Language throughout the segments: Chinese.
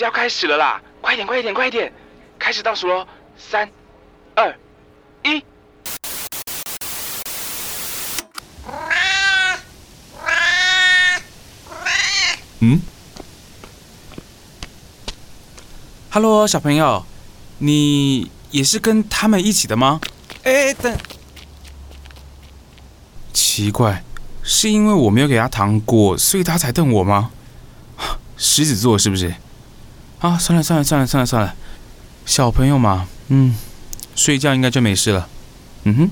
子要开始了啦！快点，快点，快点！开始倒数喽，三、二、一。嗯？Hello，小朋友，你也是跟他们一起的吗？哎，等，奇怪，是因为我没有给他糖果，所以他才瞪我吗？狮子座是不是？啊，算了算了算了算了算了，小朋友嘛，嗯，睡觉应该就没事了。嗯哼。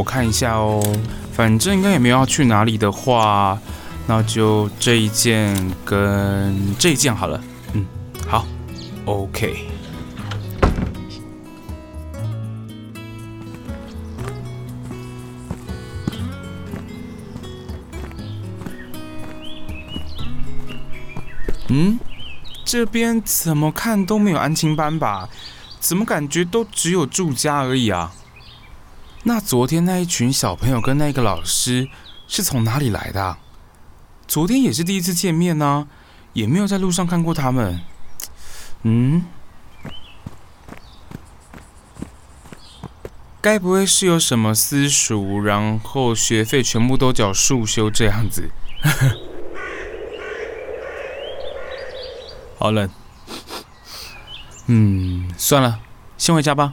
我看一下哦，反正应该也没有要去哪里的话，那就这一件跟这一件好了。嗯，好，OK。嗯，这边怎么看都没有安亲班吧？怎么感觉都只有住家而已啊？那昨天那一群小朋友跟那个老师是从哪里来的？啊昨天也是第一次见面呢，也没有在路上看过他们。嗯，该不会是有什么私塾，然后学费全部都缴束修这样子？好冷。嗯，算了，先回家吧。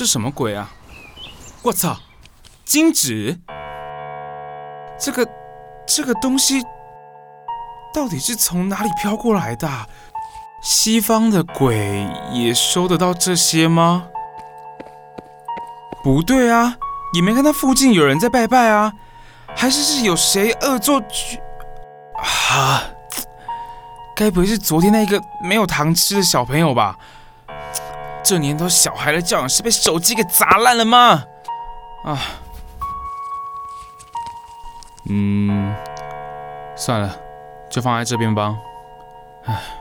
这什么鬼啊！我操，金纸！这个这个东西到底是从哪里飘过来的？西方的鬼也收得到这些吗？不对啊，也没看到附近有人在拜拜啊，还是是有谁恶作剧？啊！该不会是昨天那个没有糖吃的小朋友吧？这年头，小孩的教养是被手机给砸烂了吗？啊，嗯，算了，就放在这边吧。唉。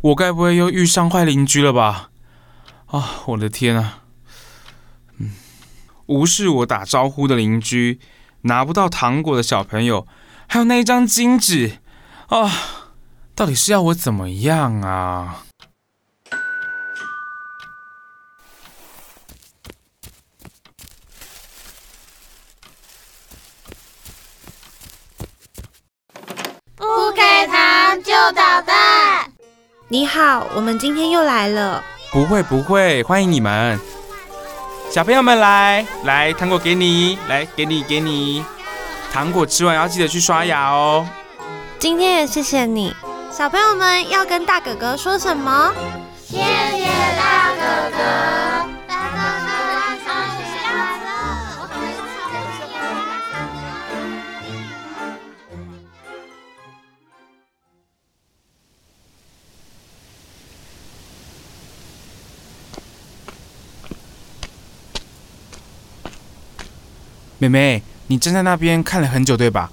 我该不会又遇上坏邻居了吧？啊，我的天啊！嗯，无视我打招呼的邻居，拿不到糖果的小朋友，还有那一张金纸，啊，到底是要我怎么样啊？不给糖就捣！你好，我们今天又来了。不会不会，欢迎你们，小朋友们来来，糖果给你，来给你给你，糖果吃完要记得去刷牙哦。今天也谢谢你，小朋友们要跟大哥哥说什么？谢谢大哥哥。妹妹，你站在那边看了很久，对吧？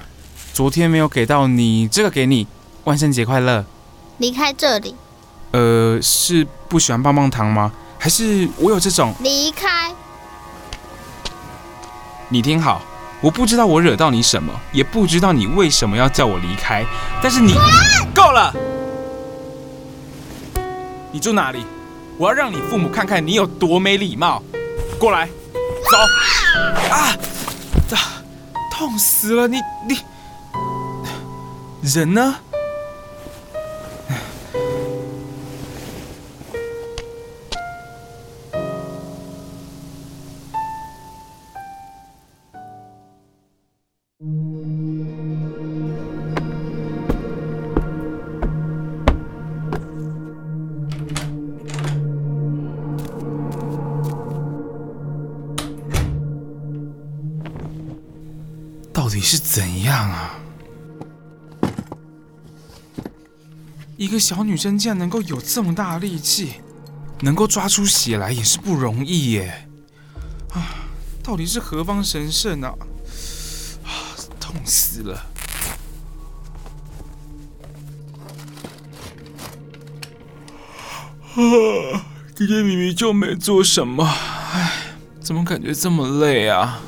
昨天没有给到你，这个给你，万圣节快乐。离开这里。呃，是不喜欢棒棒糖吗？还是我有这种？离开。你听好，我不知道我惹到你什么，也不知道你为什么要叫我离开，但是你够了。你住哪里？我要让你父母看看你有多没礼貌。过来，走。啊！咋痛死了！你你人呢？怎样啊？一个小女生竟然能够有这么大力气，能够抓出血来也是不容易耶！啊，到底是何方神圣啊？啊，痛死了！啊，今天明明就没做什么，唉，怎么感觉这么累啊？